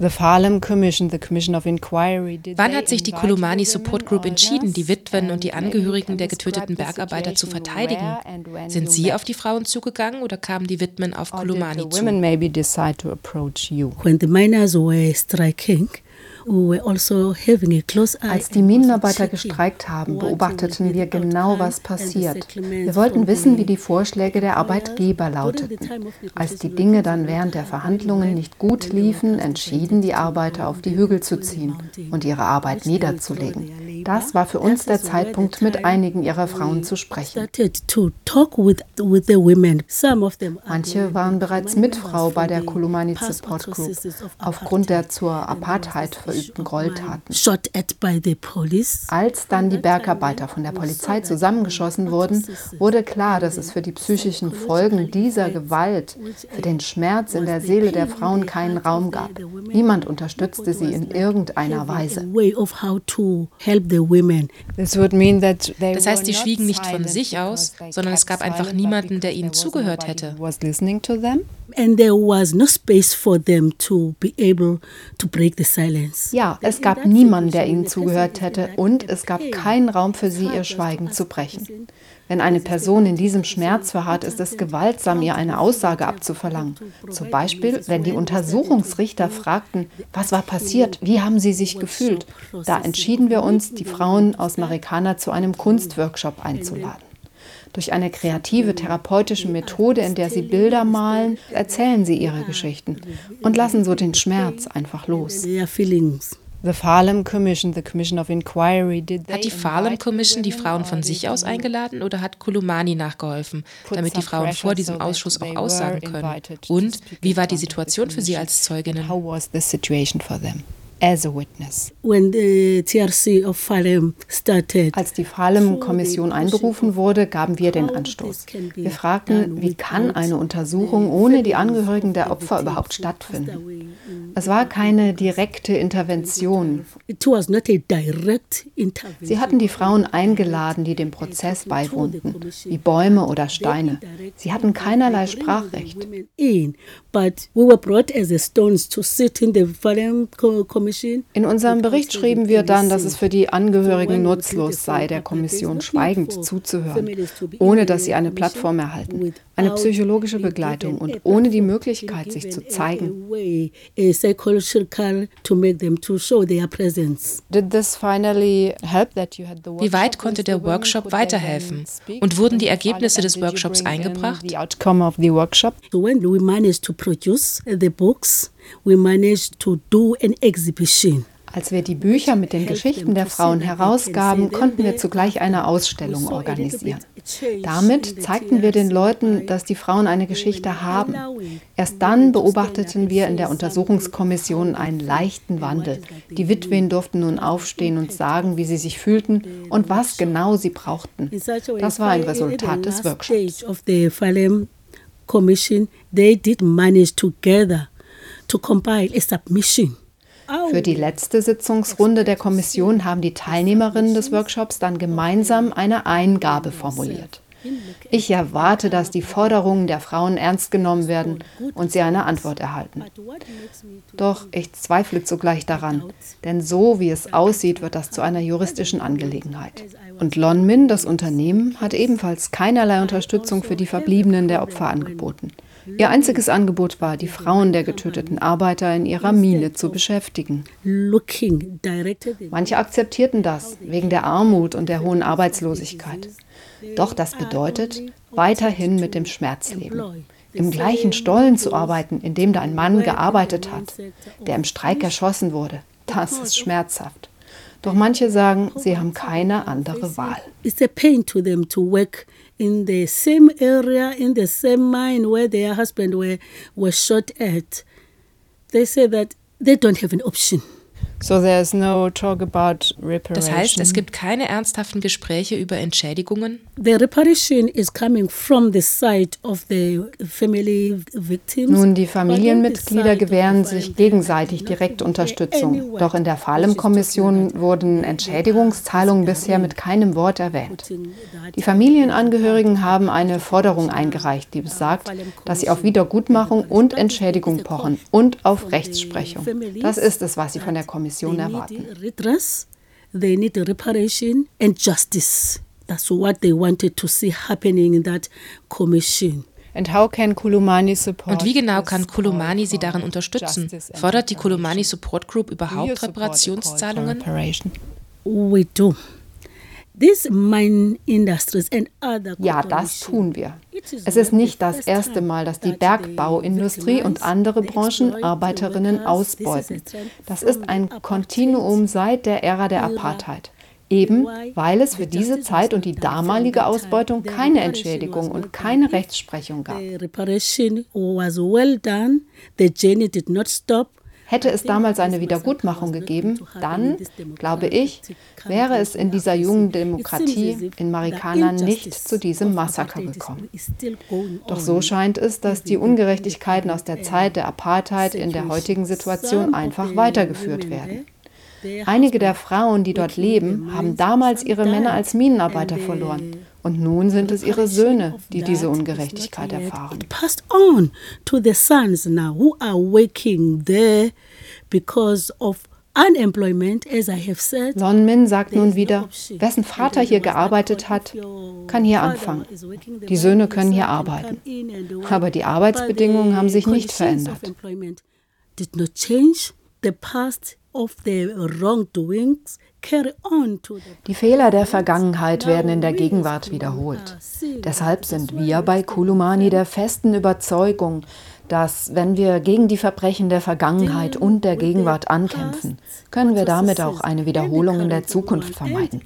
Wann hat sich die Kulumani Support Group entschieden, die Witwen und die Angehörigen der getöteten Bergarbeiter zu verteidigen? Sind Sie auf die Frauen zugegangen oder kamen die Witwen auf Kulumani zu? When the miners were striking, Als die Minenarbeiter gestreikt haben, beobachteten wir genau, was passiert. Wir wollten wissen, wie die Vorschläge der Arbeitgeber lauteten. Als die Dinge dann während der Verhandlungen nicht gut liefen, entschieden die Arbeiter, auf die Hügel zu ziehen und ihre Arbeit niederzulegen. Das war für uns der Zeitpunkt, mit einigen ihrer Frauen zu sprechen. Manche waren bereits Mitfrau bei der Kulumani Support Group aufgrund der zur Apartheid verübten Gräueltaten. Als dann die Bergarbeiter von der Polizei zusammengeschossen wurden, wurde klar, dass es für die psychischen Folgen dieser Gewalt, für den Schmerz in der Seele der Frauen keinen Raum gab. Niemand unterstützte sie in irgendeiner Weise. Das heißt, sie schwiegen nicht von sich aus, sondern es gab einfach niemanden, der ihnen zugehört hätte. Ja, es gab niemanden, der ihnen zugehört hätte und es gab keinen Raum für sie, ihr Schweigen zu brechen. Wenn eine Person in diesem Schmerz verharrt, ist es gewaltsam, ihr eine Aussage abzuverlangen. Zum Beispiel, wenn die Untersuchungsrichter fragten, was war passiert, wie haben sie sich gefühlt. Da entschieden wir uns, die Frauen aus Marikana zu einem Kunstworkshop einzuladen. Durch eine kreative therapeutische Methode, in der sie Bilder malen, erzählen sie ihre Geschichten und lassen so den Schmerz einfach los. The Farlam Commission, the Commission of Inquiry, did hat die Farlam Commission die Frauen von sich aus eingeladen oder hat Kulumani nachgeholfen, damit die Frauen vor diesem Ausschuss auch aussagen können? Und wie war die Situation für sie als Zeuginnen? How was the situation for them? As a witness. When the TRC of Farem started, Als die Farem-Kommission einberufen wurde, gaben wir den Anstoß. Wir fragten, wie kann eine Untersuchung ohne die Angehörigen der Opfer überhaupt stattfinden? Es war keine direkte Intervention. Sie hatten die Frauen eingeladen, die dem Prozess beiwohnten, wie Bäume oder Steine. Sie hatten keinerlei Sprachrecht. But we were brought as stones to sit in the Farem Commission in unserem Bericht schrieben wir dann, dass es für die Angehörigen nutzlos sei, der Kommission schweigend zuzuhören, ohne dass sie eine Plattform erhalten, eine psychologische Begleitung und ohne die Möglichkeit, sich zu zeigen. Wie weit konnte der Workshop weiterhelfen? Und wurden die Ergebnisse des Workshops eingebracht? We managed to we managed do an exhibition. Als wir die Bücher mit den Geschichten der Frauen herausgaben, konnten wir zugleich eine Ausstellung organisieren. Damit zeigten wir den Leuten, dass die Frauen eine Geschichte haben. Erst dann beobachteten wir in der Untersuchungskommission einen leichten Wandel. Die Witwen durften nun aufstehen und sagen, wie sie sich fühlten und was genau sie brauchten. Das war ein Resultat des Workshops. Commission, they did manage together Für die letzte Sitzungsrunde der Kommission haben die Teilnehmerinnen des Workshops dann gemeinsam eine Eingabe formuliert. Ich erwarte, dass die Forderungen der Frauen ernst genommen werden und sie eine Antwort erhalten. Doch ich zweifle zugleich daran, denn so wie es aussieht, wird das zu einer juristischen Angelegenheit. Und Lonmin, das Unternehmen, hat ebenfalls keinerlei Unterstützung für die Verbliebenen der Opfer angeboten. Ihr einziges Angebot war, die Frauen der getöteten Arbeiter in ihrer Mine zu beschäftigen. Manche akzeptierten das wegen der Armut und der hohen Arbeitslosigkeit. Doch das bedeutet, weiterhin mit dem Schmerz leben. Im gleichen Stollen zu arbeiten, in dem da ein Mann gearbeitet hat, der im Streik erschossen wurde, das ist schmerzhaft. Doch manche sagen, sie haben keine andere Wahl. It's a pain to them to work in the same area, in the same mine where their husband were, was shot at. They say that they don't have an option. So there's no talk about reparation. Das heißt, es gibt keine ernsthaften Gespräche über Entschädigungen. The reparation is coming from the side of the family victims. Nun, die Familienmitglieder gewähren sich gegenseitig direkt Unterstützung. Doch in der Falem-Kommission wurden Entschädigungszahlungen bisher mit keinem Wort erwähnt. Die Familienangehörigen haben eine Forderung eingereicht, die besagt, dass sie auf Wiedergutmachung und Entschädigung pochen und auf Rechtsprechung. Das ist es, was sie von der Kommission Kommission erwarten. They need reparation and justice. That's what they wanted to see happening in that commission. And how can Kulumani support Und wie genau kann Kulumani sie darin unterstützen? Fordert die Kulumani Support Group überhaupt Reparationszahlungen? We do. Ja, das tun wir. Es ist nicht das erste Mal, dass die Bergbauindustrie und andere Branchen Arbeiterinnen ausbeuten. Das ist ein Kontinuum seit der Ära der Apartheid. Eben weil es für diese Zeit und die damalige Ausbeutung keine Entschädigung und keine Rechtsprechung gab. Hätte es damals eine Wiedergutmachung gegeben, dann, glaube ich, wäre es in dieser jungen Demokratie in Marikana nicht zu diesem Massaker gekommen. Doch so scheint es, dass die Ungerechtigkeiten aus der Zeit der Apartheid in der heutigen Situation einfach weitergeführt werden. Einige der Frauen, die dort leben, haben damals ihre Männer als Minenarbeiter verloren. Und nun sind es ihre Söhne, die diese Ungerechtigkeit erfahren. Passed on to the sons now who are working there because of Lon Min sagt nun wieder, wessen Vater hier gearbeitet hat, kann hier anfangen. Die Söhne können hier arbeiten. Aber die Arbeitsbedingungen haben sich nicht verändert. Die Fehler der Vergangenheit werden in der Gegenwart wiederholt. Deshalb sind wir bei Kulumani der festen Überzeugung, dass wenn wir gegen die Verbrechen der Vergangenheit und der Gegenwart ankämpfen, können wir damit auch eine Wiederholung in der Zukunft vermeiden.